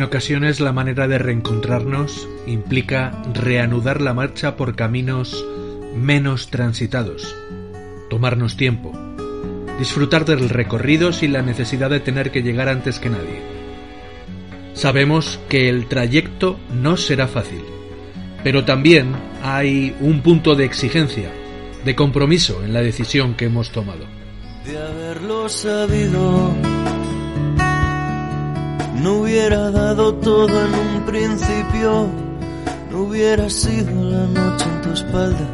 En ocasiones la manera de reencontrarnos implica reanudar la marcha por caminos menos transitados, tomarnos tiempo, disfrutar del recorrido sin la necesidad de tener que llegar antes que nadie. Sabemos que el trayecto no será fácil, pero también hay un punto de exigencia, de compromiso en la decisión que hemos tomado. De haberlo sabido no hubiera dado todo en un principio, no hubiera sido la noche en tu espalda,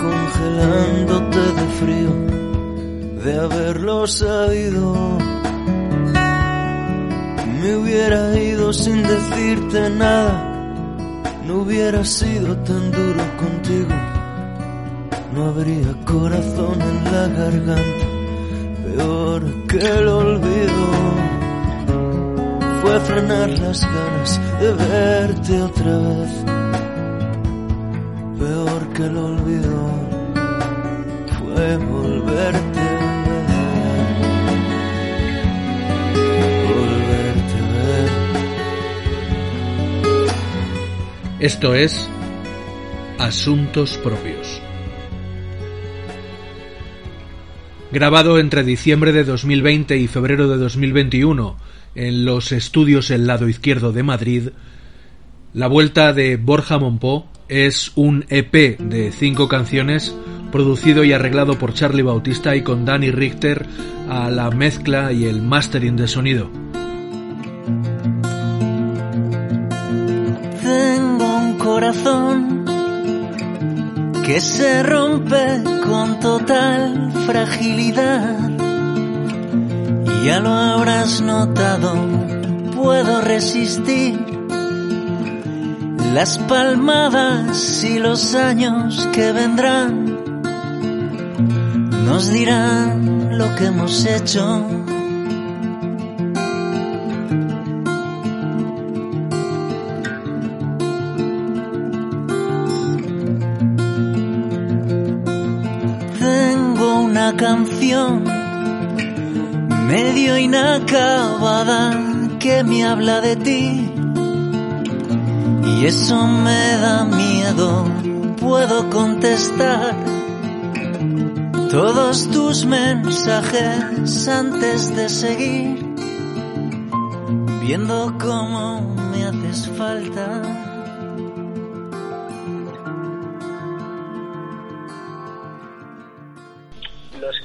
congelándote de frío, de haberlo sabido. Me hubiera ido sin decirte nada, no hubiera sido tan duro contigo, no habría corazón en la garganta, peor que el olvido fue frenar las ganas de verte otra vez. Peor que el olvido fue volverte a ver. Volverte a ver. Esto es Asuntos Propios. Grabado entre diciembre de 2020 y febrero de 2021 en los estudios El lado izquierdo de Madrid, La Vuelta de Borja Monpó es un EP de cinco canciones producido y arreglado por Charlie Bautista y con Danny Richter a la mezcla y el mastering de sonido. Tengo un corazón que se rompe con total fragilidad ya lo habrás notado, puedo resistir las palmadas y los años que vendrán. Nos dirán lo que hemos hecho. Canción medio inacabada que me habla de ti. Y eso me da miedo, puedo contestar todos tus mensajes antes de seguir, viendo cómo me haces falta.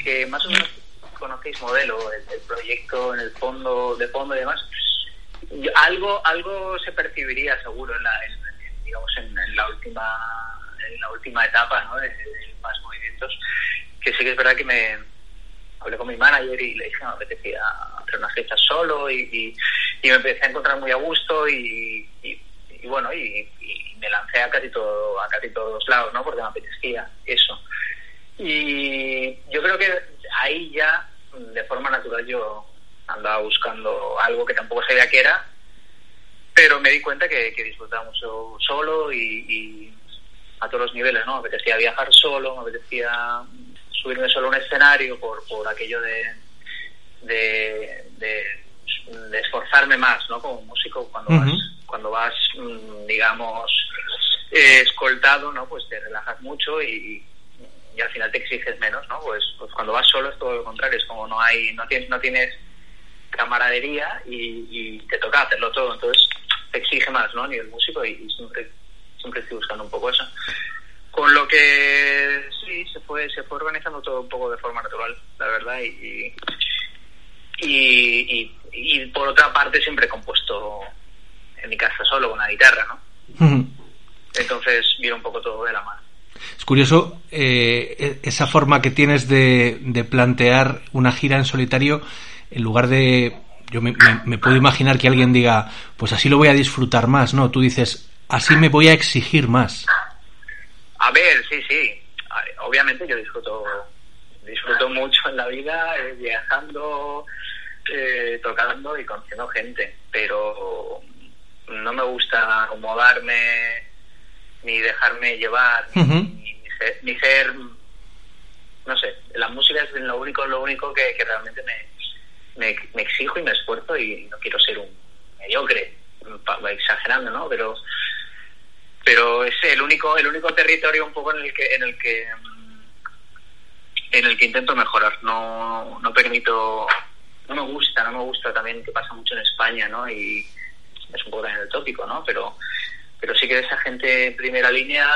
Que más o menos conocéis modelo, el, proyecto en el fondo, de fondo y demás, algo, algo se percibiría seguro en la, digamos, en, la última en la última etapa ¿no? de, más movimientos, que sí que es verdad que me hablé con mi manager y le dije que me apetecía hacer unas fechas solo y, y, me empecé a encontrar muy a gusto y, y bueno, y, me lancé a casi todo, a casi todos lados, ¿no? Porque me apetecía eso. Y yo creo que ahí ya, de forma natural, yo andaba buscando algo que tampoco sabía qué era, pero me di cuenta que, disfrutaba mucho solo y, a todos los niveles, ¿no? Me apetecía viajar solo, me apetecía subirme solo a un escenario por, por aquello de, de, de, esforzarme más, ¿no? Como músico, cuando vas, cuando vas, mm, digamos, eh, escoltado, ¿no? Pues te relajas mucho y, y al final te exiges menos, ¿no? Pues, pues cuando vas solo es todo lo contrario, es como no hay, no tienes, no tienes camaradería y, te toca hacerlo todo, entonces te exige más, ¿no? A nivel músico y, siempre, siempre estoy buscando un poco eso. Con lo que sí, se fue, se fue organizando todo un poco de forma natural, la verdad, y, y, y por otra parte siempre he compuesto en mi casa solo con la guitarra, ¿no? Entonces vino un poco todo de la mano. Es curioso eh, e-, esa forma que tienes de, plantear una gira en solitario en lugar de... Yo me, puedo imaginar que alguien diga, pues así lo voy a disfrutar más, ¿no? Tú dices, así me voy a exigir más. A ver, sí, sí. Obviamente yo disfruto, disfruto mucho en la vida, eh, viajando, eh, tocando y conociendo gente, pero no me gusta acomodarme ni dejarme llevar, ni, ser, no sé, la música es lo único, lo único que, realmente me, me, exijo y me esfuerzo y no quiero ser un mediocre, exagerando, ¿no? Pero pero es el único el único territorio un poco en el que en el que en el que intento mejorar. No no permito no me gusta no me gusta también que pasa mucho en España no y es un poco también el tópico no pero pero sí que esa gente en primera línea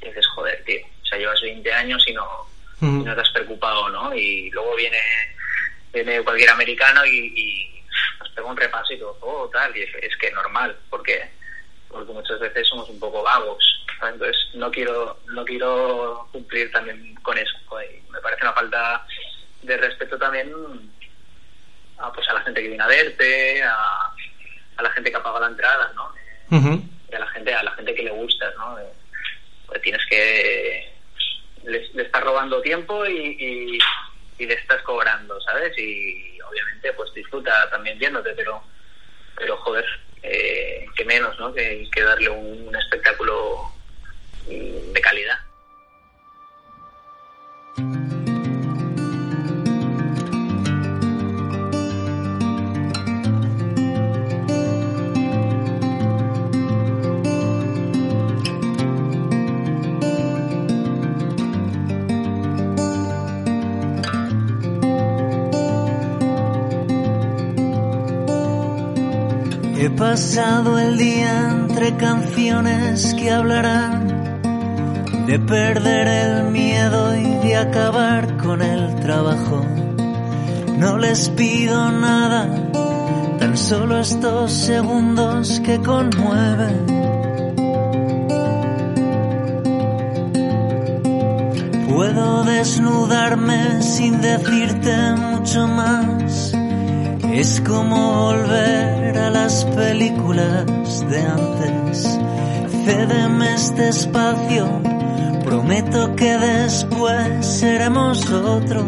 dices joder tío o sea llevas 20 años y no, no te has preocupado no y luego viene viene cualquier americano y, y nos pega un repaso y todo oh, tal y es, es que normal porque porque muchas veces somos un poco vagos. Entonces no quiero no quiero cumplir también con eso. Me parece una falta de respeto también a, pues a la gente que viene a verte, a, a la gente que ha pagado la entrada, ¿no? Y a la gente a la gente que le gusta, ¿no? Pues tienes que le, le estás robando tiempo y, y, le estás cobrando, ¿sabes? Y obviamente pues disfruta también viéndote, pero pero joder, eh, que menos, ¿no? Que, darle un espectáculo de calidad. Pasado el día entre canciones que hablarán de perder el miedo y de acabar con el trabajo. No les pido nada, tan solo estos segundos que conmueven. Puedo desnudarme sin decirte mucho más. Es como volver a las películas de antes. Cédeme este espacio, prometo que después seremos otros.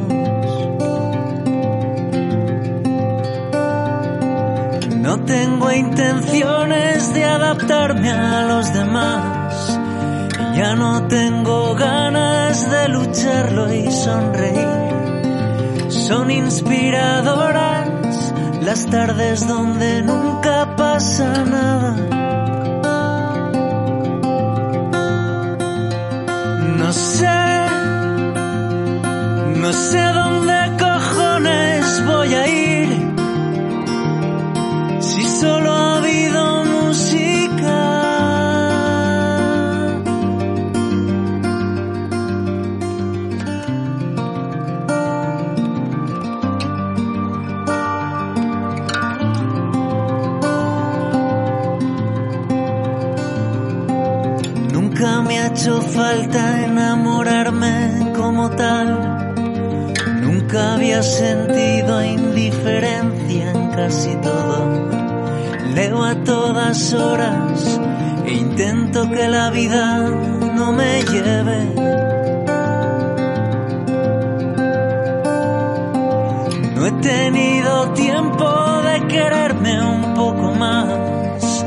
No tengo intenciones de adaptarme a los demás. Ya no tengo ganas de lucharlo y sonreír. Son inspiradoras las tardes donde nunca pasa nada. No sé, no sé dónde falta enamorarme como tal. Nunca había sentido indiferencia en casi todo. Leo a todas horas e intento que la vida no me lleve. No he tenido tiempo de quererme un poco más.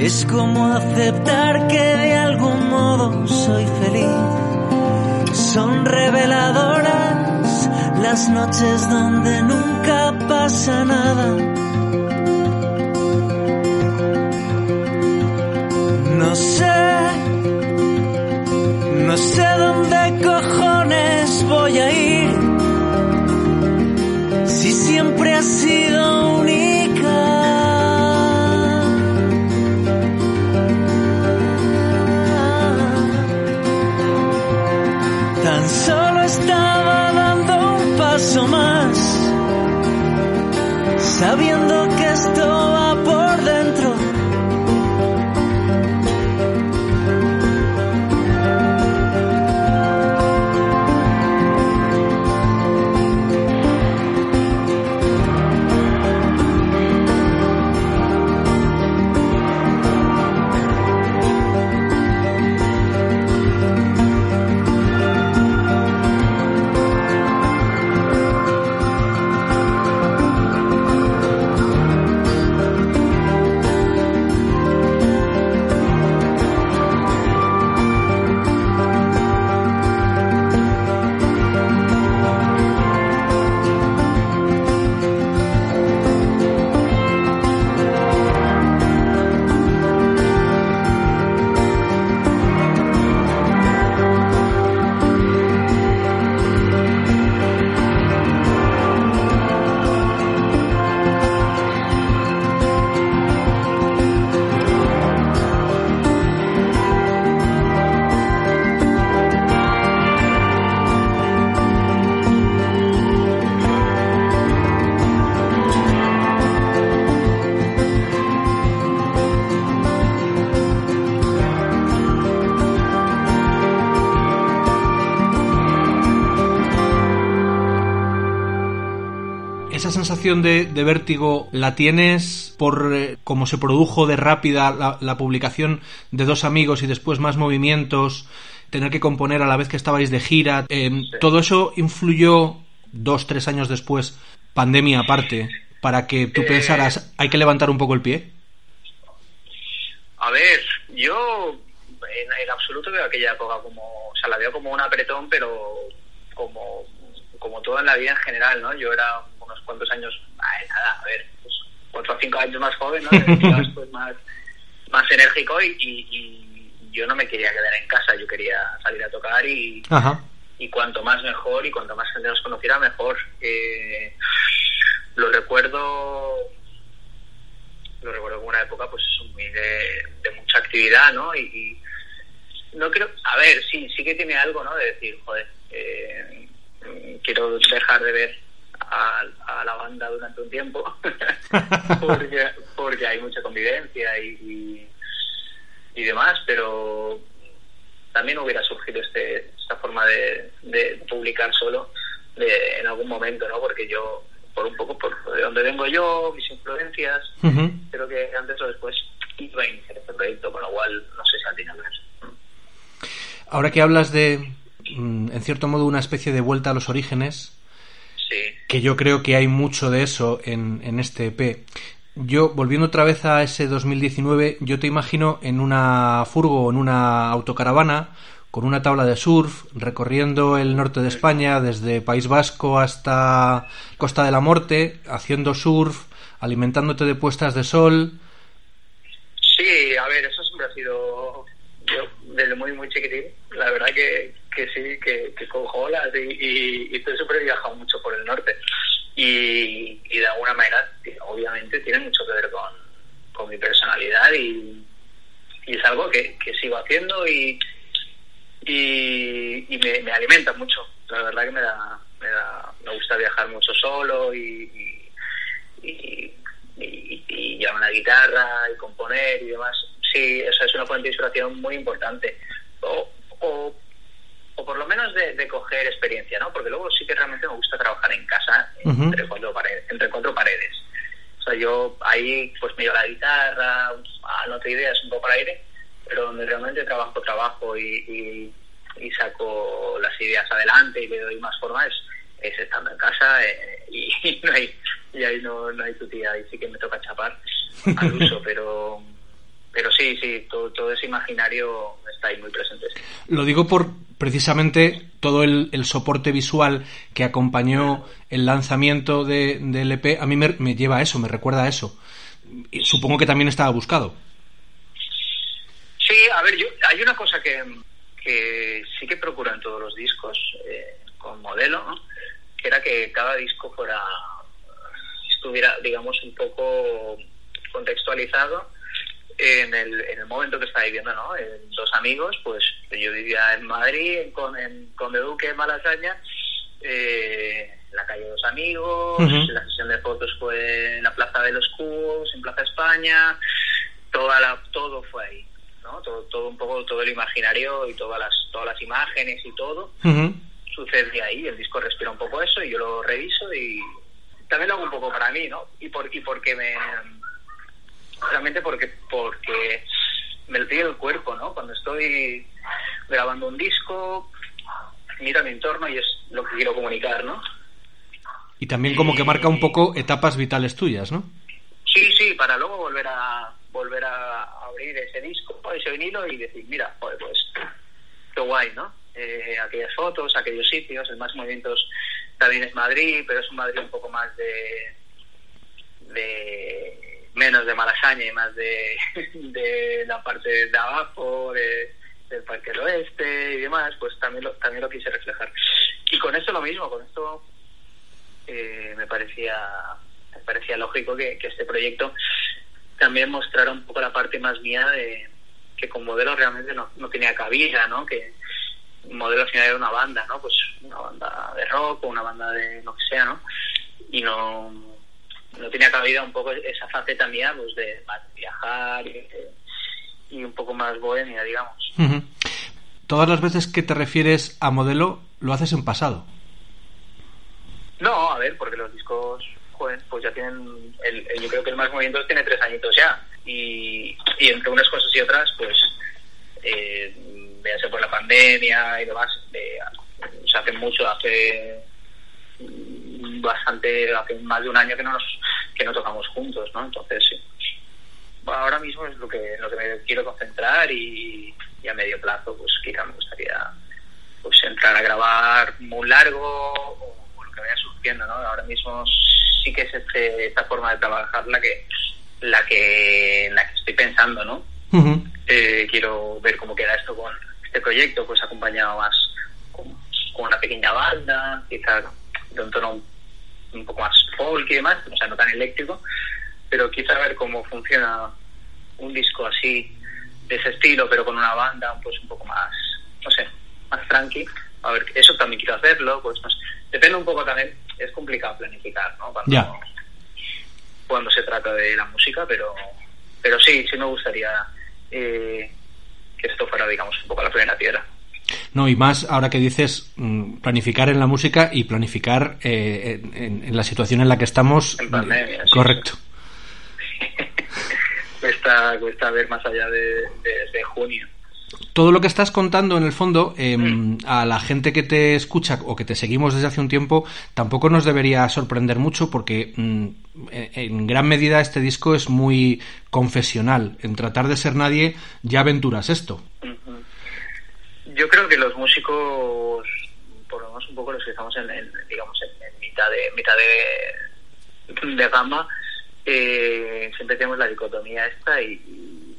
Es como aceptar que de algún modo soy feliz. Son reveladoras las noches donde nunca pasa nada. No sé, no sé dónde cojones voy a ir. Esa sensación de, vértigo la tienes por eh, cómo se produjo de rápida la, publicación de dos amigos y después más movimientos, tener que componer a la vez que estabais de gira. Em, ¿Todo eso influyó dos, tres años después, pandemia aparte, para que tú eh, pensaras hay que levantar un poco el pie? A ver, yo en, absoluto veo aquella época como, o sea, la veo como un apretón, pero como, como todo en la vida en general, ¿no? Yo era unos cuantos años, nada, a ver, pues, cuatro o cinco años más joven, ¿no? pues más, más enérgico y, yo no me quería quedar en casa, yo quería salir a tocar y, y cuanto más mejor y cuanto más gente nos conociera mejor. Eh, lo recuerdo lo recuerdo como una época pues muy de, mucha actividad no y, no creo a ver sí sí que tiene algo no de decir joder eh, quiero dejar de ver a, la banda durante un tiempo porque, porque hay mucha convivencia y, y, demás pero también hubiera surgido este, esta forma de, de publicar solo de, en algún momento no porque yo por un poco por de donde vengo yo, mis influencias, creo que antes o después iba a iniciar este proyecto, con lo cual no sé si al final Ahora que hablas de, mm, en cierto modo, una especie de vuelta a los orígenes, que yo creo que hay mucho de eso en, en este EP. Yo, volviendo otra vez a ese 2019, yo te imagino en una furgo o en una autocaravana con una tabla de surf, recorriendo el norte de España, desde País Vasco hasta Costa de la Muerte, haciendo surf, alimentándote de puestas de sol. Sí, a ver, eso siempre ha sido yo desde muy, muy chiquitín. La verdad que, que sí, que, que cojo olas y, y, y siempre he viajado mucho por el norte. Y, y de alguna manera, obviamente, tiene mucho que ver con, con mi personalidad y, y es algo que, que sigo haciendo y y, me, alimenta mucho. La verdad que me da, me, da, me gusta viajar mucho solo y, y, y, llevar una guitarra y componer y demás. Sí, eso es una fuente de inspiración muy importante. O, o, por lo menos de, coger experiencia, ¿no? Porque luego sí que realmente me gusta trabajar en casa entre, cuatro paredes, entre cuatro paredes. O sea, yo ahí pues me llevo la guitarra, no te ideas, un poco para aire, pero donde realmente trabajo, trabajo y, y, saco las ideas adelante y le doy más forma es, estando en casa eh, y, no hay y ahí no, no hay tu tía, ahí sí que me toca chapar al uso, pero pero sí, sí, todo, todo ese imaginario está ahí muy presente. Lo digo por precisamente todo el, el soporte visual que acompañó el lanzamiento de, del EP, a mí me, me lleva a eso, me recuerda a eso. Y supongo que también estaba buscado. Sí, a ver, yo, hay una cosa que, que sí que procuro en todos los discos eh, con modelo, que era que cada disco fuera estuviera, digamos, un poco contextualizado en el, en el momento que estaba viviendo, ¿no? En dos amigos, pues yo vivía en Madrid, en, con, en Conde Duque, en Malasaña, eh, en la calle Dos Amigos, la sesión de fotos fue en la Plaza de los Cubos, en Plaza España, toda la, todo fue ahí. Todo, todo un poco, todo el imaginario y todas las, todas las imágenes y todo sucede ahí. El disco respira un poco eso y yo lo reviso y también lo hago un poco para mí, ¿no? Y, por, y porque me... Realmente porque, porque me lo pide el cuerpo, ¿no? Cuando estoy grabando un disco, miro a mi entorno y es lo que quiero comunicar, ¿no? Y también como que marca un poco etapas vitales tuyas, ¿no? Sí, sí, para luego volver a volver a abrir ese disco, ese vinilo y decir, mira, pues qué guay, ¿no? Eh, aquellas fotos, aquellos sitios, el más movimientos también es Madrid, pero es un Madrid un poco más de, de menos de Malasaña y más de, de la parte de abajo, del Parque del Oeste y demás, pues también lo, también lo quise reflejar. Y con esto lo mismo, con esto eh, me parecía me parecía lógico que, este proyecto también mostrar un poco la parte más mía de que con modelo realmente no, no tenía cabida, ¿no? Que modelo al final era una banda, ¿no? Pues una banda de rock o una banda de lo que sea, ¿no? Y no, no tenía cabida un poco esa faceta mía, pues de viajar y, un poco más bohemia, digamos. Todas las veces que te refieres a modelo, lo haces en pasado. No, a ver, porque los discos pues ya tienen, el, yo creo que el más movimientos tiene tres añitos ya. Y, y entre unas cosas y otras, pues, eh, véase por la pandemia y demás, eh, se hace mucho, hace bastante, hace más de un año que no nos, que no tocamos juntos, ¿no? Entonces, sí. ahora mismo es lo que, lo que me quiero concentrar y, y a medio plazo, pues quizá me gustaría pues entrar a grabar muy largo o, lo que vaya surgiendo, ¿no? Ahora mismo sí que es este, esta forma de trabajar la que la que la que estoy pensando, ¿no? Eh, quiero ver cómo queda esto con este proyecto, pues acompañado más con, una pequeña banda, quizás de un tono un, poco más folk y demás, o sea, no tan eléctrico, pero quizá ver cómo funciona un disco así de ese estilo, pero con una banda pues un poco más, no sé, más tranqui. A ver, eso también quiero hacerlo, pues depende un poco también, es complicado planificar, ¿no? Cuando, cuando se trata de la música, pero, pero sí, sí me gustaría eh, que esto fuera, digamos, un poco la primera tierra. No, y más ahora que dices mm, planificar en la música y planificar eh, en, la situación en la que estamos. En pandemia, Correcto. cuesta, cuesta ver más allá de, de junio todo lo que estás contando, en el fondo, em, mm. a la gente que te escucha o que te seguimos desde hace un tiempo, tampoco nos debería sorprender mucho porque mm, en gran medida este disco es muy confesional. En tratar de ser nadie, ya aventuras esto. Yo creo que los músicos, por lo menos un poco los que estamos en, digamos, en, mitad de mitad de, de gama, eh, siempre tenemos la dicotomía esta y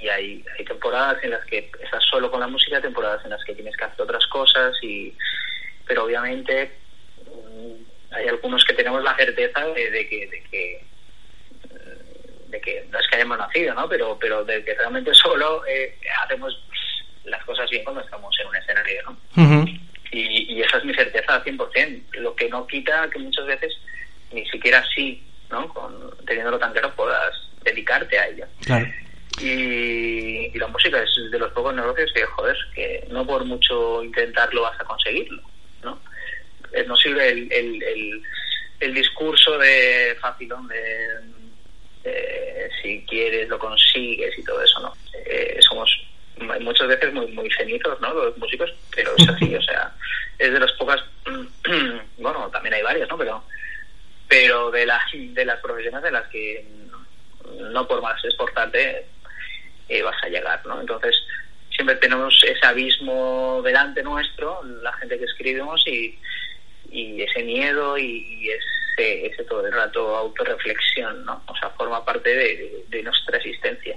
y hay, temporadas en las que estás solo con la música, temporadas en las que tienes que hacer otras cosas, y pero obviamente mm, hay algunos que tenemos la certeza de, que, de que de que no es que hayamos nacido, ¿no? Pero, pero de que realmente solo eh, hacemos las cosas bien cuando estamos en un escenario, ¿no? y, y, esa es mi certeza al 100%, lo que no quita que muchas veces ni siquiera así, ¿no? Con, teniéndolo tan claro puedas dedicarte a ello. Claro. Y, la música es de los pocos negocios que, joder, que no por mucho intentarlo vas a conseguirlo, ¿no? Eh, no sirve el, el, el, discurso de facilón de, si quieres lo consigues y todo eso, ¿no? Eh, somos muchas veces muy muy cenizos, ¿no? Los músicos, pero es así, o sea, es de las pocas, bueno, también hay varias, ¿no? Pero pero de las de las profesiones de las que no por más esforzarte eh, vas a llegar, ¿no? Entonces, siempre tenemos ese abismo delante nuestro, la gente que escribimos, y, y ese miedo y, ese, ese, todo el rato autorreflexión, ¿no? O sea, forma parte de nuestra existencia.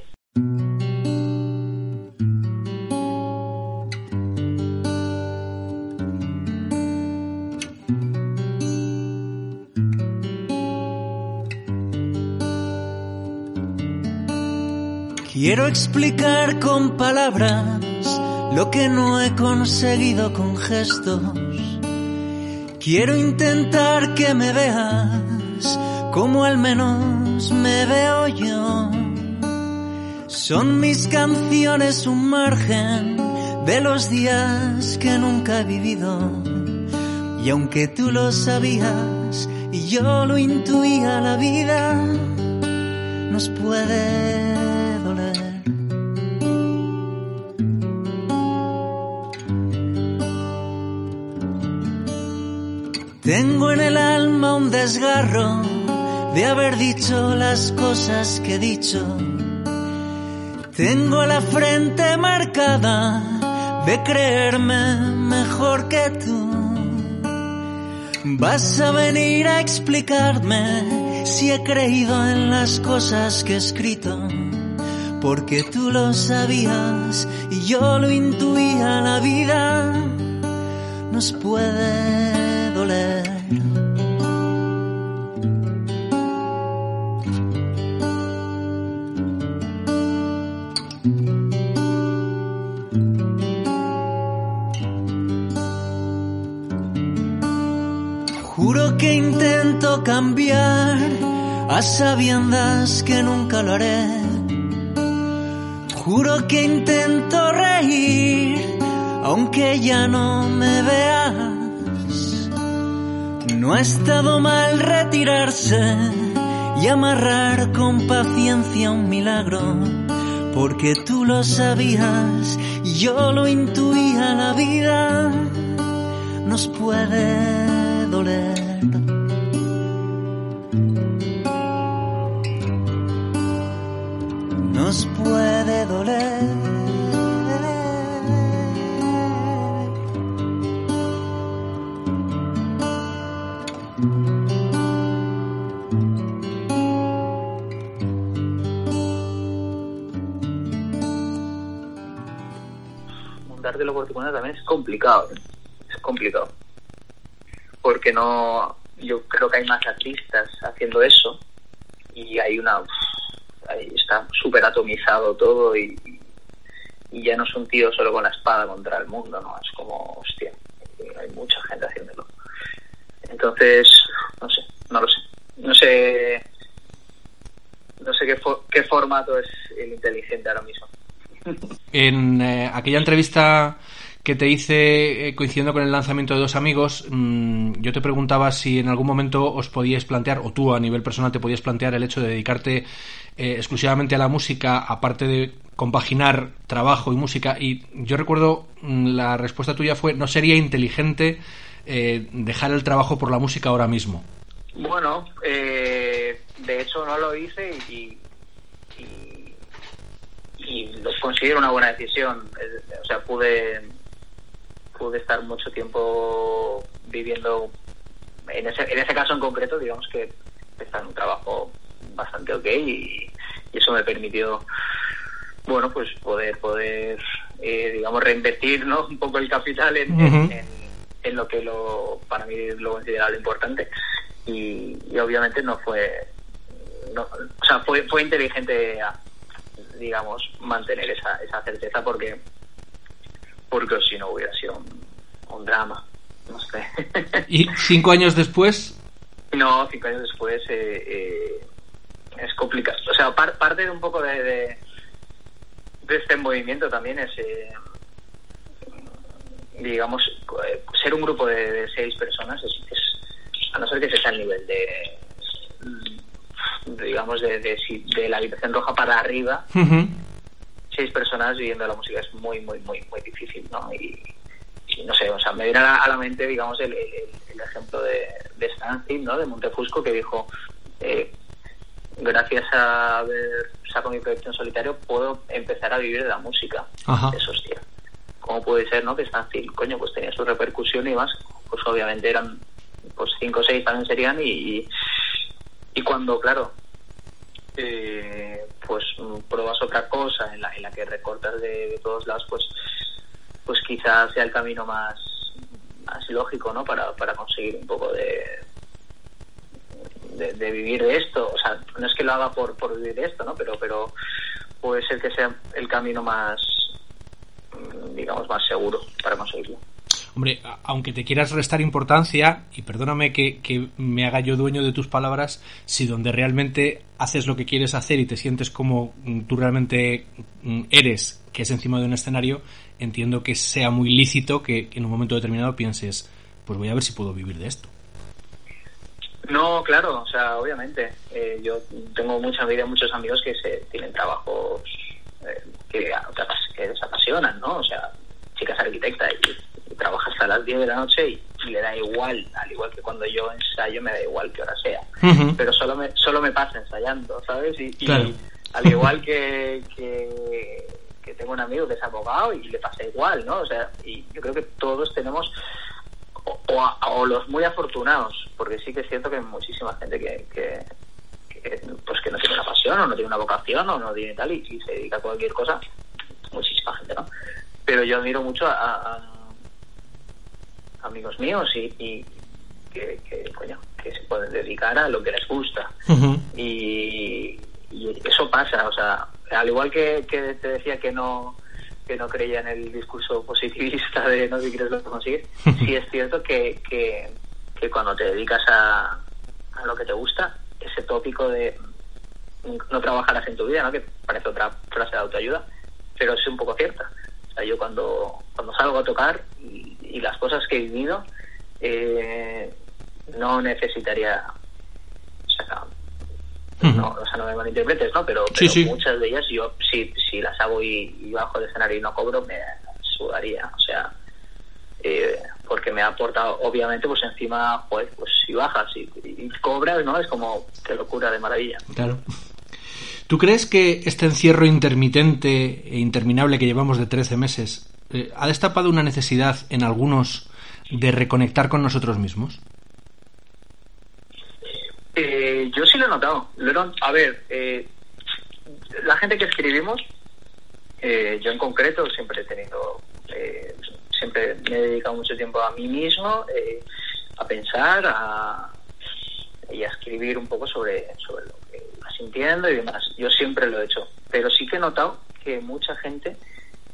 Quiero explicar con palabras lo que no he conseguido con gestos. Quiero intentar que me veas como al menos me veo yo. Son mis canciones un margen de los días que nunca he vivido. Y aunque tú lo sabías y yo lo intuía, la vida nos puede Tengo en el alma un desgarro de haber dicho las cosas que he dicho. Tengo la frente marcada de creerme mejor que tú. Vas a venir a explicarme si he creído en las cosas que he escrito. Porque tú lo sabías y yo lo intuía, la vida nos puede a sabiendas que nunca lo haré. Juro que intento reír aunque ya no me veas No ha estado mal retirarse y amarrar con paciencia un milagro, porque tú lo sabías y yo lo intuía, la vida nos puede doler. Lo oportunidad también es complicado. Es complicado. Porque no. Yo creo que hay más artistas haciendo eso y hay una. Ahí está súper atomizado todo y, y ya no es un tío solo con la espada contra el mundo, ¿no? Es como, hostia, hay mucha gente haciéndolo. Entonces, no sé, no lo sé. No sé. No sé qué, qué formato es el inteligente ahora mismo. En eh, aquella entrevista que te hice eh, coincidiendo con el lanzamiento de dos amigos, mm, yo te preguntaba si en algún momento os podíais plantear, o tú a nivel personal te podías plantear el hecho de dedicarte eh, exclusivamente a la música, aparte de compaginar trabajo y música. Y yo recuerdo mm, la respuesta tuya fue, no sería inteligente dejar el trabajo por la música ahora mismo. Bueno, de hecho no lo hice y y lo considero una buena decisión. O sea, pude, pude estar mucho tiempo viviendo, en ese, en ese caso en concreto, digamos que está en un trabajo bastante ok y, eso me permitió, bueno, pues poder, poder eh, digamos, reinvertir ¿no? un poco el capital en, en, lo que lo para mí lo consideraba importante y, obviamente no fue no, o sea fue fue inteligente digamos, mantener esa, esa certeza porque, porque si no hubiera sido un, drama. No sé. ¿Y cinco años después? No, cinco años después eh, eh, es complicado. O sea, parte de un poco de, de, este movimiento también es, eh, digamos, ser un grupo de, seis personas, es, a no ser que se sea el nivel de digamos, de, de, la habitación roja para arriba, seis personas viviendo la música es muy, muy, muy, muy difícil, ¿no? Y, no sé, o sea, me viene a la, mente, digamos, el, ejemplo de, de ¿no? De Montefusco, que dijo, eh, gracias a haber sacado mi proyecto en solitario, puedo empezar a vivir de la música. Eso, hostia. ¿Cómo puede ser, no? Que Stanfield, coño, pues tenía su repercusión y más, pues obviamente eran, pues cinco o seis también serían y, y cuando, claro, eh, pues pruebas otra cosa en la, en la que recortas de, todos lados, pues, pues quizás sea el camino más, más lógico, ¿no? Para, para conseguir un poco de, de, vivir de esto. O sea, no es que lo haga por, por vivir esto, ¿no? Pero, pero puede ser que sea el camino más, digamos, más seguro para conseguirlo. Hombre, aunque te quieras restar importancia, y perdóname que, me haga yo dueño de tus palabras, si donde realmente haces lo que quieres hacer y te sientes como mm, tú realmente mm, eres, que es encima de un escenario, entiendo que sea muy lícito que, en un momento determinado pienses, pues voy a ver si puedo vivir de esto. No, claro, o sea, obviamente. Eh, yo tengo mucha envidia, muchos amigos que se tienen trabajos eh, que, que les apasionan, ¿no? O sea, chicas arquitectas y trabaja hasta las 10 de la noche y, le da igual, al igual que cuando yo ensayo me da igual que hora sea, pero solo me, solo me pasa ensayando, ¿sabes? Y, al igual que, que, tengo un amigo que es abogado y le pasa igual, ¿no? O sea, y yo creo que todos tenemos, o, los muy afortunados, porque sí que es cierto que hay muchísima gente que, que, pues que no tiene una pasión o no tiene una vocación o no tiene tal y, se dedica a cualquier cosa, muchísima gente, ¿no? Pero yo admiro mucho a amigos míos y, que, que se pueden dedicar a lo que les gusta. y, eso pasa, o sea, al igual que, te decía que no que no creía en el discurso positivista de no si quieres lo conseguir, sí es cierto que, que, cuando te dedicas a, a lo que te gusta, ese tópico de no trabajarás en tu vida, ¿no? que parece otra frase de autoayuda, pero es un poco cierta. Sea, yo cuando, cuando salgo a tocar y, las cosas que he vivido, eh, no necesitaría, o sea, no, o sea, no me malinterpretes, ¿no? Pero, muchas de ellas yo, si, si las hago y, bajo el escenario y no cobro, me sudaría, o sea, eh, porque me ha aportado, obviamente, pues encima, pues, pues si bajas y, y cobras, ¿no? Es como, qué locura de maravilla. Claro. ¿Tú crees que este encierro intermitente e interminable que llevamos de 13 meses eh, ha destapado una necesidad en algunos de reconectar con nosotros mismos? Eh, yo sí lo he notado. a ver, eh, la gente que escribimos, yo en concreto siempre he tenido, siempre me he dedicado mucho tiempo a mí mismo, a pensar a, y a escribir un poco sobre, sobre lo sintiendo y demás. Yo siempre lo he hecho, pero sí que he notado que mucha gente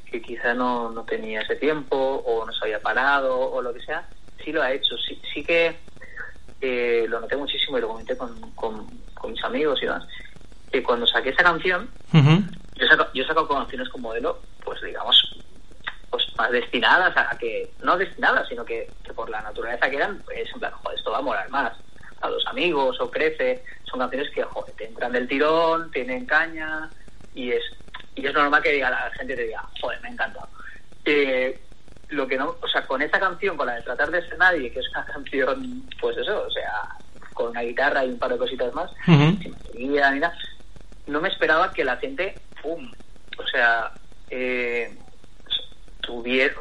que quizá no, no tenía ese tiempo o no se había parado o lo que sea, sí lo ha hecho. Sí, sí que eh, lo noté muchísimo y lo comenté con, con, mis amigos y demás, que cuando saqué esa canción, yo, saco, yo saco canciones como modelo, pues digamos, pues más destinadas a, que, no destinadas, sino que, que, por la naturaleza que eran, es en plan, joder, esto va a morar más a los amigos o crece, son canciones que joder, te entran del tirón, tienen caña y es y es normal que diga la gente te diga, joder, me ha encantado. Eh, lo que no, o sea, con esta canción, con la de Tratar de ser nadie, que es una canción, pues eso, o sea, con una guitarra y un par de cositas más, sin batería ni nada, no me esperaba que la gente, ¡pum! O sea, eh, tuviera,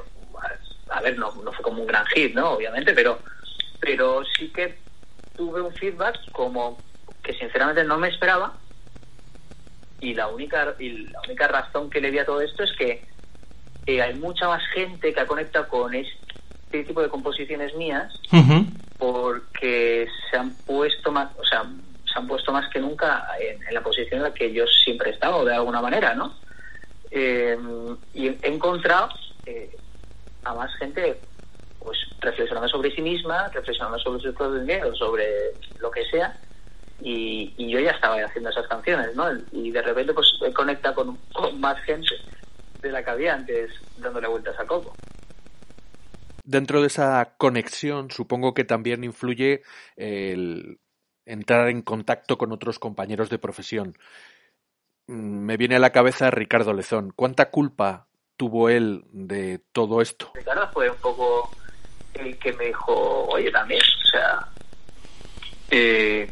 a ver, no, no fue como un gran hit, ¿no? Obviamente, pero, pero sí que tuve un feedback como que sinceramente no me esperaba y la única y la única razón que le di a todo esto es que hay mucha más gente que ha conectado con este tipo de composiciones mías porque se han puesto más o sea se han puesto más que nunca en, la posición en la que yo siempre he estado de alguna manera no eh, y he encontrado eh, a más gente reflexionando sobre sí misma, reflexionando sobre sus propios miedos, sobre lo que sea, y, yo ya estaba haciendo esas canciones, ¿no? Y de repente pues he conectado con, con más gente de la que había antes dándole vueltas a Coco. Dentro de esa conexión supongo que también influye el entrar en contacto con otros compañeros de profesión. Mm, me viene a la cabeza Ricardo Lezón. ¿Cuánta culpa tuvo él de todo esto? Ricardo fue un poco el que me dijo, oye, también, o sea, eh,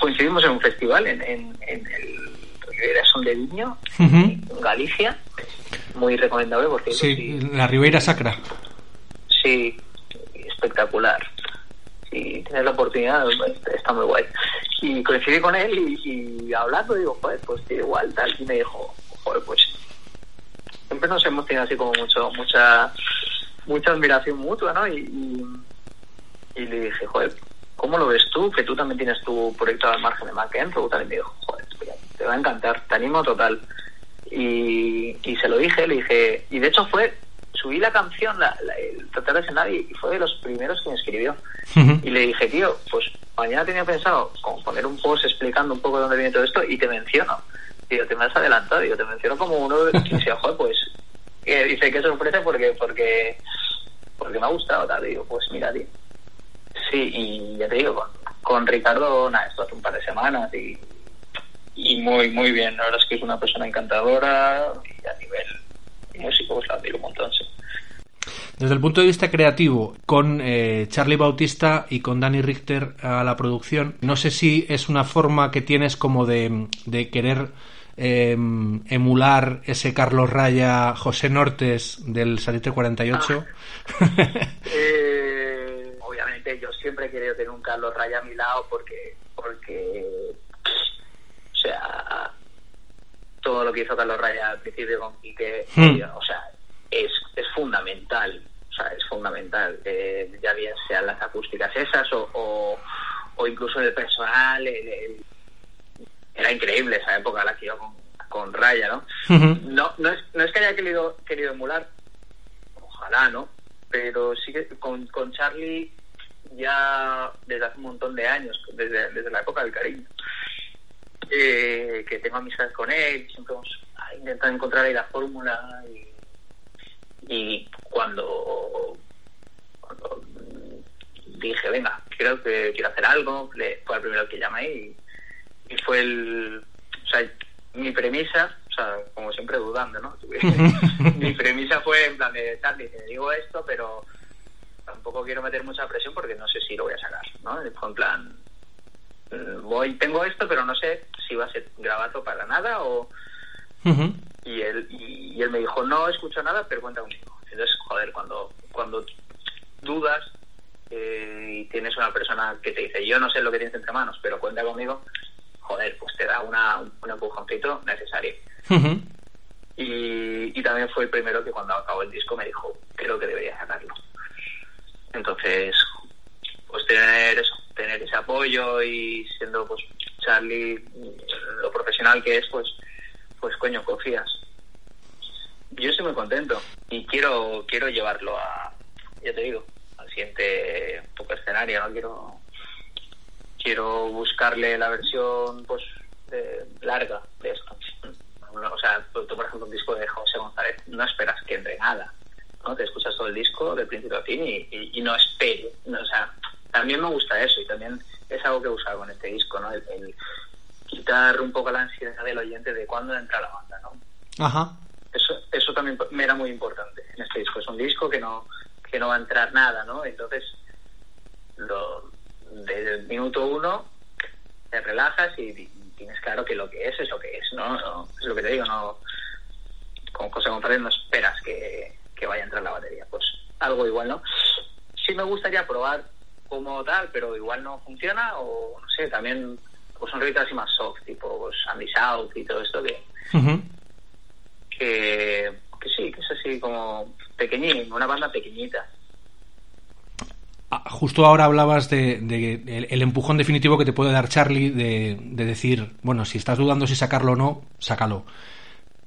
coincidimos en un festival en, en, en el Rivera Son de Viño, en Galicia, muy recomendable porque... Sí, la Ribeira Sacra. Sí, espectacular. Si tienes la oportunidad, está muy guay. Y coincidí con él y, y hablando, digo, joder, pues igual, tal, y me dijo, joder, pues siempre nos hemos tenido así como mucho, mucha mucha admiración mutua, ¿no? Y, y, le dije, joder, ¿cómo lo ves tú? Que tú también tienes tu proyecto al margen de McEnroe. También me dijo, joder, te va a encantar, te animo total. Y, y se lo dije, le dije, y de hecho fue, subí la canción, la, el Tratar de ser nadie, y fue de los primeros que me escribió. Y le dije, tío, pues mañana tenía pensado como poner un post explicando un poco de dónde viene todo esto y te menciono. Tío, te me has adelantado, yo te menciono como uno de que decía, joder, pues que dice que sorpresa porque porque porque me ha gustado tal. Digo pues mira tío. Sí y ya te digo con, Ricardo nada esto hace un par de semanas y y muy muy bien. La verdad es que es una persona encantadora y a nivel músico pues la admiro un montón sí. Desde el punto de vista creativo, con eh, Charlie Bautista y con Danny Richter a la producción, no sé si es una forma que tienes como de, de querer Em, emular ese Carlos Raya José Nortes del Salitre 48? eh, obviamente yo siempre he querido tener un Carlos Raya a mi lado porque porque o sea todo lo que hizo Carlos Raya al principio con Quique hmm. o sea es, es fundamental o sea es fundamental eh, ya bien sean las acústicas esas o, o, incluso el personal el era increíble esa época la que yo con, con Raya, ¿no? no, no, es, no es que haya querido, querido emular, ojalá, ¿no? Pero sí que con, con Charlie ya desde hace un montón de años, desde, desde la época del cariño, eh, que tengo amistad con él, siempre hemos intentado encontrar ahí la fórmula y, y cuando, cuando dije, venga, creo que quiero hacer algo, le, fue el primero que llamé y, y fue el, o sea, mi premisa, o sea, como siempre dudando, ¿no? mi premisa fue en plan de, tal, te digo esto, pero tampoco quiero meter mucha presión porque no sé si lo voy a sacar, ¿no? Fue en plan, mm, voy, tengo esto, pero no sé si va a ser grabado para nada o... y, él, y, él me dijo, no escucho nada, pero cuenta conmigo. Entonces, joder, cuando, cuando dudas eh, y tienes una persona que te dice, yo no sé lo que tienes entre manos, pero cuenta conmigo, joder, pues te da una, un empujoncito necesario. y, y también fue el primero que cuando acabó el disco me dijo, creo que debería sacarlo. Entonces, pues tener eso, tener ese apoyo y siendo pues Charlie lo profesional que es, pues, pues coño, confías. Yo estoy muy contento y quiero, quiero llevarlo a, ya te digo, al siguiente poco escenario, ¿no? Quiero, quiero buscarle la versión, pues, larga de esto. O sea, tú, por ejemplo, un disco de José González, no esperas que entre nada ¿no? Te escuchas todo el disco de principio a fin y, no espero. o sea, también me gusta eso y también es algo que he usado con este disco, ¿no? El, quitar un poco la ansiedad del oyente de cuándo entra la banda, ¿no? Ajá. Eso, eso también me era muy importante en este disco. Es un disco que no, que no va a entrar nada, ¿no? Entonces, lo, desde el minuto uno te relajas y, tienes claro que lo que es es lo que es, ¿no? no es lo que te digo, no con José González no esperas que, que vaya a entrar la batería. Pues algo igual, ¿no? Sí me gustaría probar como tal, pero igual no funciona o no sé, también pues son rolitas así más soft, tipo pues Andy South y todo esto que, que, que sí, que es así como pequeñín, una banda pequeñita. Ah, justo ahora hablabas de, el, empujón definitivo que te puede dar Charlie de, de, decir, bueno, si estás dudando si sacarlo o no, sácalo.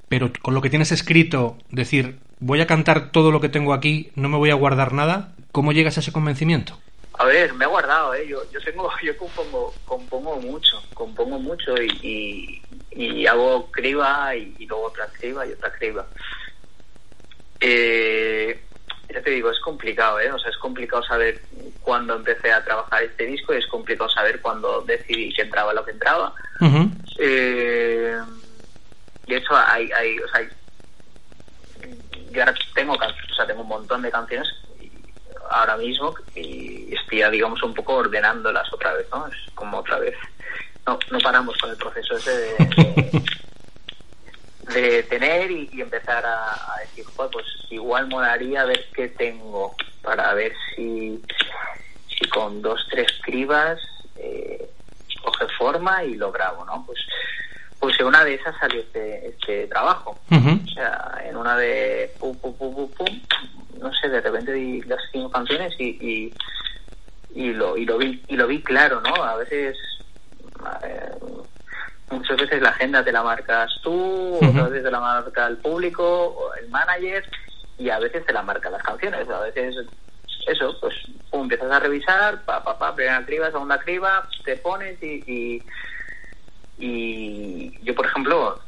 Pero con lo que tienes escrito, decir, voy a cantar todo lo que tengo aquí, no me voy a guardar nada. ¿Cómo llegas a ese convencimiento? A ver, me he guardado, ¿eh? Yo, yo tengo, yo compongo, compongo mucho, compongo mucho y, y, hago criba y, luego otra criba y otra criba. Eh, ya te digo, es complicado, ¿eh? O sea, es complicado saber cuándo empecé a trabajar este disco y es complicado saber cuándo decidí que entraba lo que entraba. eh, de hecho, hay, hay, o sea, yo ahora tengo, o sea, tengo un montón de canciones ahora mismo y estoy, digamos, un poco ordenándolas otra vez, ¿no? Es como otra vez. No, no paramos con el proceso ese de, de, tener y, empezar a, decir, pues igual molaría ver qué tengo para ver si, si con dos, tres cribas eh, coge forma y lo grabo, ¿no? Pues pues en una de esas salió este, este trabajo. O sea, en una de pum, pum, pum, pum, pum, no sé, de repente di las cinco canciones y, y, lo, y, lo, vi, y lo vi claro, ¿no? A veces, eh, muchas veces la agenda te la marcas tú, otras veces te la marca el público, o el manager, y a veces te la marcan las canciones. A veces, eso, pues, pum, empiezas a revisar, pa, pa, pa, primera criba, segunda criba, te pones y y yo, por ejemplo,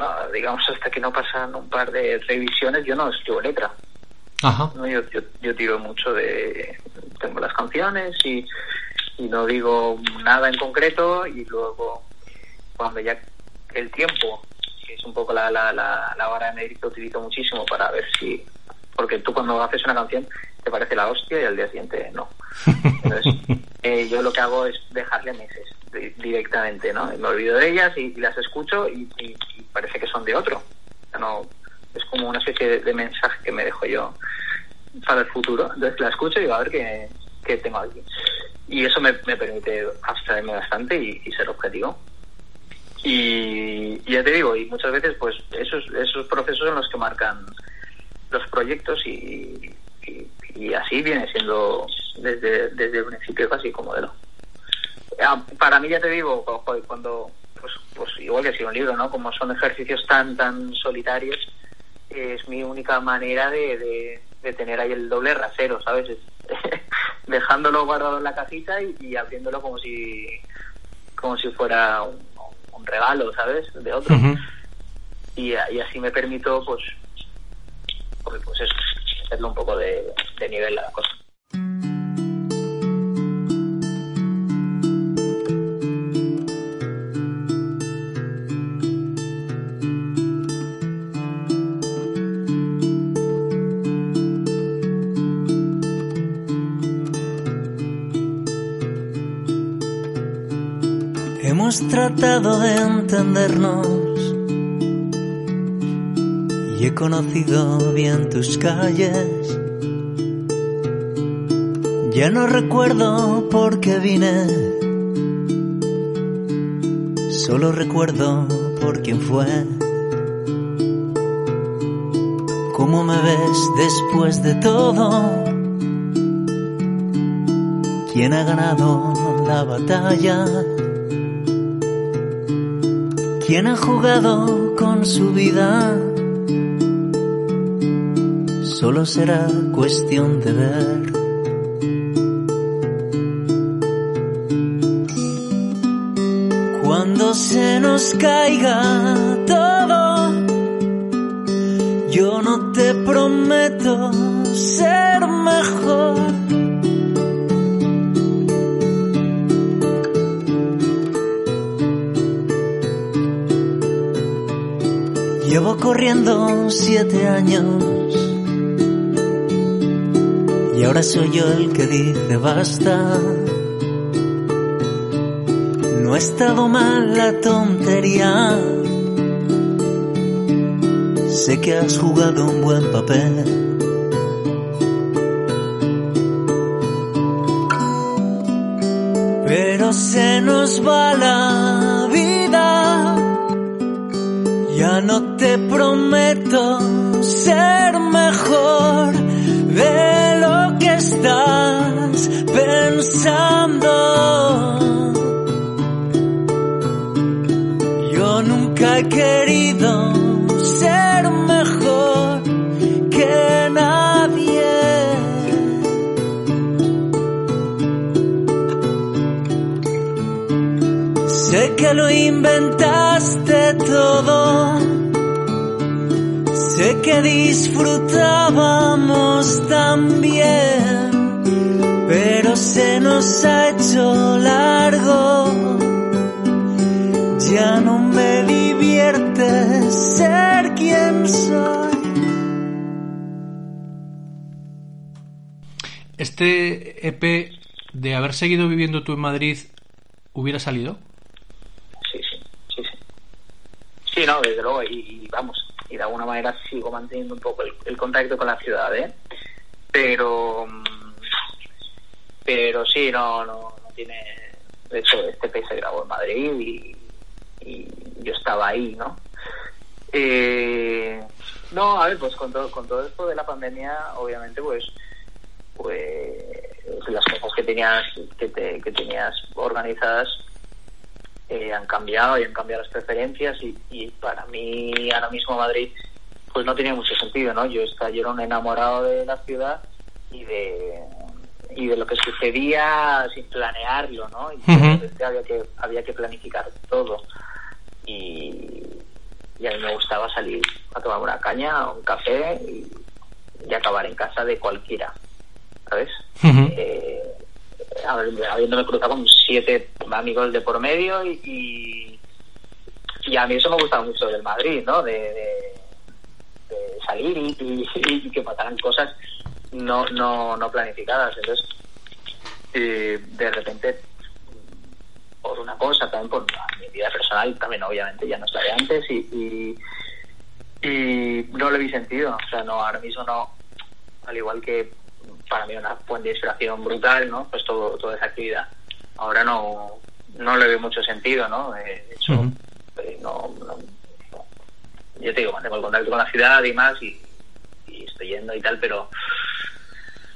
ah, digamos, hasta que no pasan un par de revisiones, yo no escribo letra. ¿no? Yo, yo, tiro mucho de... Tengo las canciones y, y no digo nada en concreto y luego cuando ya el tiempo, que es un poco la, la, la, la vara de medir que utilizo muchísimo para ver si... Porque tú cuando haces una canción te parece la hostia y al día siguiente no. Entonces, eh, yo lo que hago es dejarle meses directamente, ¿no? Me olvido de ellas y, las escucho y, parece que son de otro. no, es como una especie de, mensaje que me dejo yo para el futuro. Entonces la escucho y digo a ver qué, tengo aquí. Y eso me, permite abstraerme bastante y, ser objetivo. Y, ya te digo, y muchas veces pues esos, esos procesos son los que marcan los proyectos y, así viene siendo desde, desde el principio casi como modelo. Ah, para mí ya te digo, cuando, pues, pues igual que si un libro, ¿no? Como son ejercicios tan, tan solitarios, es mi única manera de, de, tener ahí el doble rasero, ¿sabes? Dejándolo guardado en la cajita y, abriéndolo como si, como si fuera un, regalo, ¿sabes? De otro. y, y, así me permito, pues, pues, pues eso, hacerlo un poco de, de nivel a la cosa. Hemos tratado de entendernos y he conocido bien tus calles. Ya no recuerdo por qué vine, solo recuerdo por quién fue. ¿Cómo me ves después de todo? ¿Quién ha ganado la batalla? ¿Quién ha jugado con su vida? Solo será cuestión de ver. Cuando se nos caiga corriendo siete años y ahora soy yo el que dice basta. No ha estado mal la tontería. Sé que has jugado un buen papel. Pero se nos va la que lo inventaste todo. Sé que disfrutábamos también, pero se nos ha hecho largo. Ya no me divierte ser quien soy. ¿Este EP de haber seguido viviendo tú en Madrid hubiera salido? Sí, sí, sí, sí. Sí, no, desde luego, y, vamos, y de alguna manera sigo manteniendo un poco el, contacto con la ciudad, ¿eh? Pero, mm, pero sí, no, no, no tiene, de hecho, este EP se grabó en Madrid y, y yo estaba ahí, ¿no? Eh, no, a ver, pues con todo, con todo esto de la pandemia, obviamente, pues, pues las cosas que tenías, que, te, que tenías organizadas eh, han cambiado y han cambiado las preferencias y, y, para mí ahora mismo Madrid pues no tenía mucho sentido, ¿no? Yo estaba yo era un enamorado de la ciudad y de y de lo que sucedía sin planearlo, ¿no? Y había que había que planificar todo y, y a mí me gustaba salir a tomar una caña, un café y, y acabar en casa de cualquiera, ¿sabes? Eh, habiéndome cruzado con siete amigos de por medio y, y, a mí eso me gustaba mucho del Madrid, ¿no? De, salir y, que pasaran cosas no, no, no planificadas. Entonces, eh, de repente, por una cosa, también por mi vida personal, también obviamente ya no es la de antes y, y no le vi sentido. O sea, no, ahora mismo no, al igual que para mí una fuente de inspiración brutal, ¿no? Pues todo, toda esa actividad. Ahora no, no le veo mucho sentido, ¿no? Eh, Ujú. eh, no, no- no. yo te digo, mantengo el contacto con la ciudad y más y, y estoy yendo y tal, pero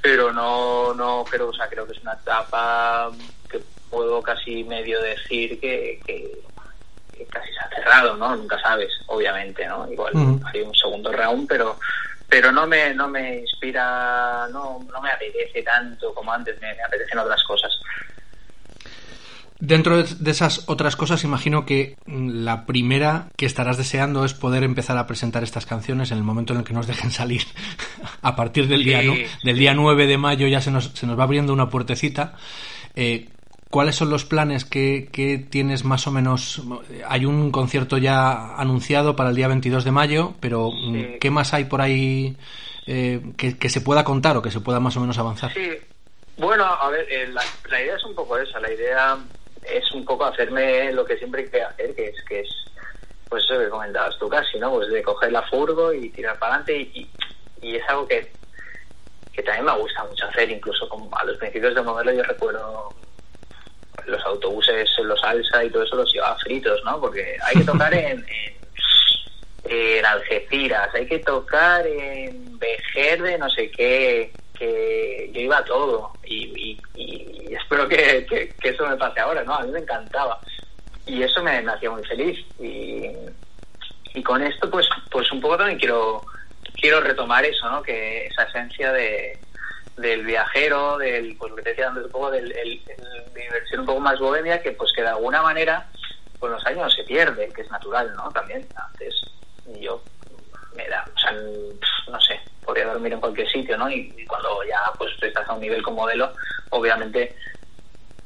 pero no, no creo, o sea, creo que es una etapa que puedo casi medio decir que, que, que casi se ha cerrado, ¿no? Nunca sabes, obviamente, ¿no? Igual hay un segundo round, pero pero no me no me inspira, no, no me apetece tanto como antes, me, me apetecen otras cosas. Dentro de esas otras cosas, imagino que la primera que estarás deseando es poder empezar a presentar estas canciones en el momento en el que nos dejen salir. a partir del día, del día 9 de mayo ya se nos, se nos va abriendo una puertecita. Eh, ¿Cuáles son los planes que, que tienes más o menos? Hay un concierto ya anunciado para el día 22 de mayo, pero mm, Sí. ¿qué más hay por ahí eh, que, que se pueda contar o que se pueda más o menos avanzar? Sí, bueno, a ver, eh, la, la idea es un poco esa. La idea es un poco hacerme lo que siempre quería hacer, que es que es pues eso que comentabas tú casi, ¿no? Pues de coger la furgo y tirar para adelante y, y, es algo que, que también me gusta mucho hacer, incluso como a los principios de modelo yo recuerdo los autobuses, los alza y todo eso los llevaba fritos, ¿no? Porque hay que tocar en, en, Algeciras, hay que tocar en Vejer de no sé qué, que yo iba a todo y, espero que, eso me pase ahora, ¿no? A mí me encantaba y eso me, hacía muy feliz y, y con esto pues pues un poco también quiero quiero retomar eso, ¿no? Que esa esencia de del viajero, del, pues lo que te decía antes un poco, del, el, de diversión un poco más bohemia, que pues que de alguna manera con los años se pierde, que es natural, ¿no? También, antes yo me da, o sea, no sé, podría dormir en cualquier sitio, ¿no? Y, cuando ya pues estás a un nivel como modelo, obviamente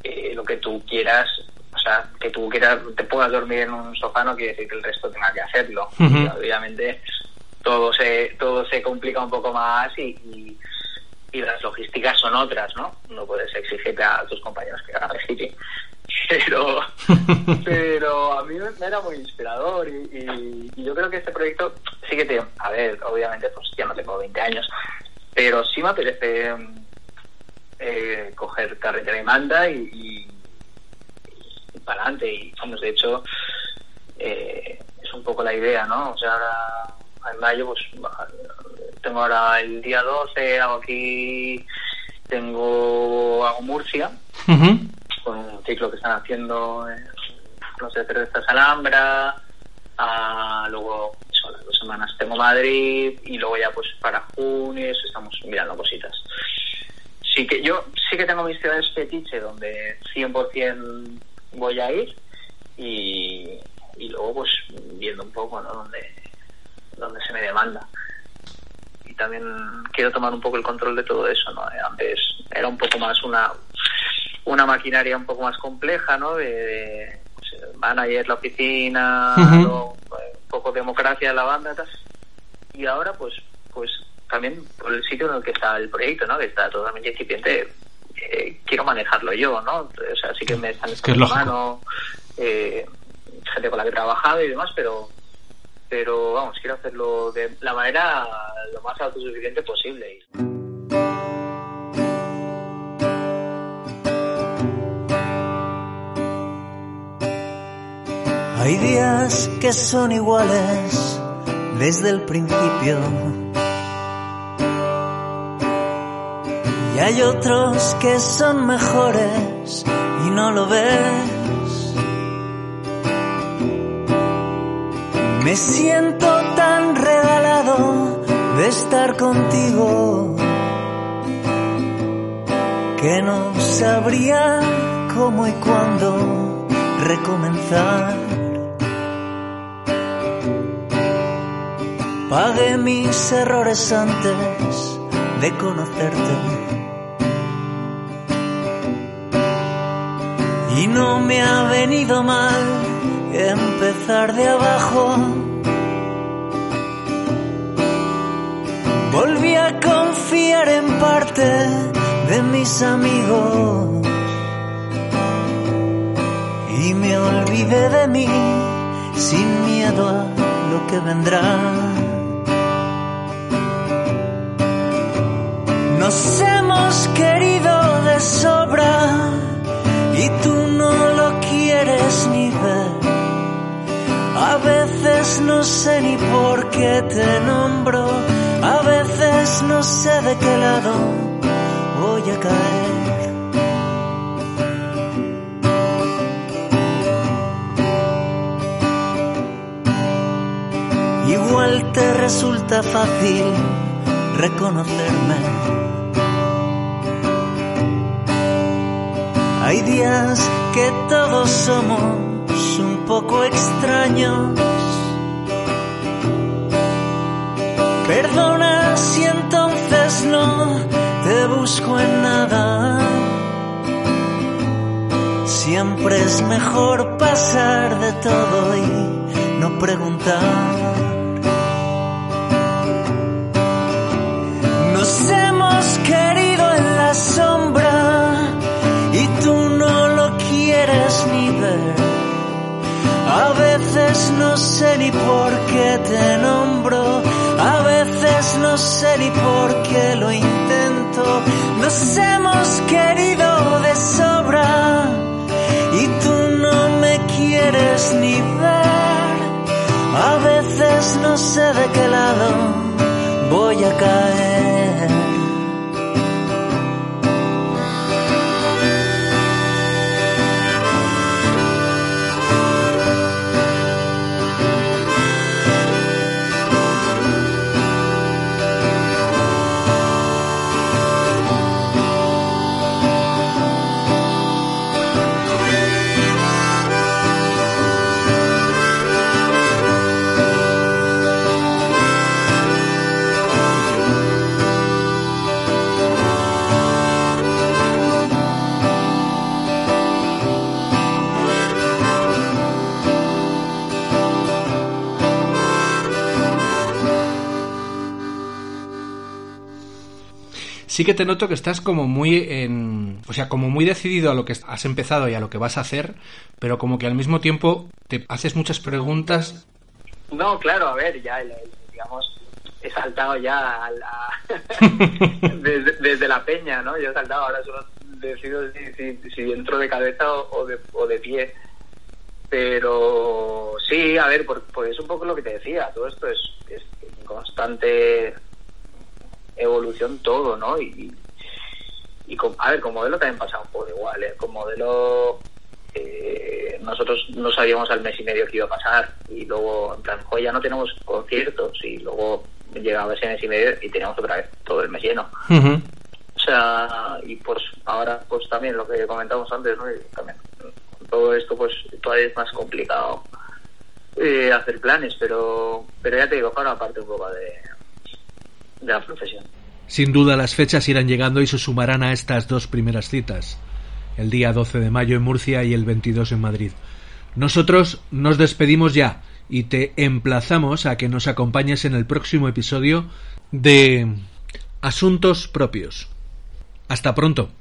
eh, lo que tú quieras, o sea, que tú quieras, te puedas dormir en un sofá no quiere decir que el resto tenga que hacerlo. obviamente todo se, todo se complica un poco más y y las logísticas son otras, ¿no? No puedes exigirte a tus compañeros que hagan el. Pero, pero a mí me era muy inspirador y, yo creo que este proyecto sí que te... A ver, obviamente pues ya no tengo 20 años, pero sí me apetece eh, coger carretera y manda y, para adelante. Y vamos, de hecho, eh, es un poco la idea, ¿no? O sea, ahora en mayo pues tengo ahora el día 12, hago aquí, tengo, hago Murcia, con un ciclo que están haciendo, no sé, cervezas Alhambra, a, luego son las dos semanas tengo Madrid y luego ya pues para junio eso estamos mirando cositas. Sí que yo sí que tengo mis ciudades fetiche donde 100% voy a ir y, y luego pues viendo un poco ¿no? donde, donde se me demanda también quiero tomar un poco el control de todo eso, ¿no? Antes era un poco más una, una maquinaria un poco más compleja, ¿no? De, pues, manager, la oficina, un poco democracia de la banda y ahora pues pues también por el sitio en el que está el proyecto, ¿no? Que está totalmente incipiente, eh, quiero manejarlo yo, ¿no? O sea, sí que me están es mano, eh, gente con la que he trabajado y demás, pero pero vamos, quiero hacerlo de la manera lo más autosuficiente posible. Hay días que son iguales desde el principio. Y hay otros que son mejores y no lo ves. Me siento tan regalado de estar contigo que no sabría cómo y cuándo recomenzar. Pagué mis errores antes de conocerte. Y no me ha venido mal empezar de abajo. Volví a confiar en parte de mis amigos y me olvidé de mí sin miedo a lo que vendrá. Nos hemos querido no sé ni por qué te nombro, a veces no sé de qué lado voy a caer. Igual te resulta fácil reconocerme. Hay días que todos somos un poco extraños. Busco en nada. Siempre es mejor pasar de todo y no preguntar. Nos hemos querido en la sombra y tú no lo quieres ni ver. A veces no sé ni por qué te nombro, a veces no sé ni por qué lo intento. Nos hemos querido de sobra y tú no me quieres ni ver. A veces no sé de qué lado voy a caer. Sí que te noto que estás como muy en, o sea, como muy decidido a lo que has empezado y a lo que vas a hacer, pero como que al mismo tiempo te haces muchas preguntas. No, claro, a ver, ya, digamos, he saltado ya a la... desde, la peña, ¿no? Yo he saltado, ahora solo decido si, si, entro de cabeza o, de, o de pie. Pero sí, a ver, porque es un poco lo que te decía, todo esto es, es constante evolución todo, ¿no? Y, y con, a ver, con modelo también pasa un poco igual, ¿eh? Con modelo eh, nosotros no sabíamos al mes y medio que iba a pasar y luego, en plan, ya no tenemos conciertos y luego llegaba ese mes y medio y teníamos otra vez todo el mes lleno. O sea, y pues ahora pues también lo que comentamos antes, ¿no? también todo esto pues todavía es más complicado eh, hacer planes, pero pero ya te digo, ahora aparte un poco de, Sin duda las fechas irán llegando y se sumarán a estas dos primeras citas, el día 12 de mayo en Murcia y el 22 en Madrid. Nosotros nos despedimos ya y te emplazamos a que nos acompañes en el próximo episodio de Asuntos Propios. Hasta pronto.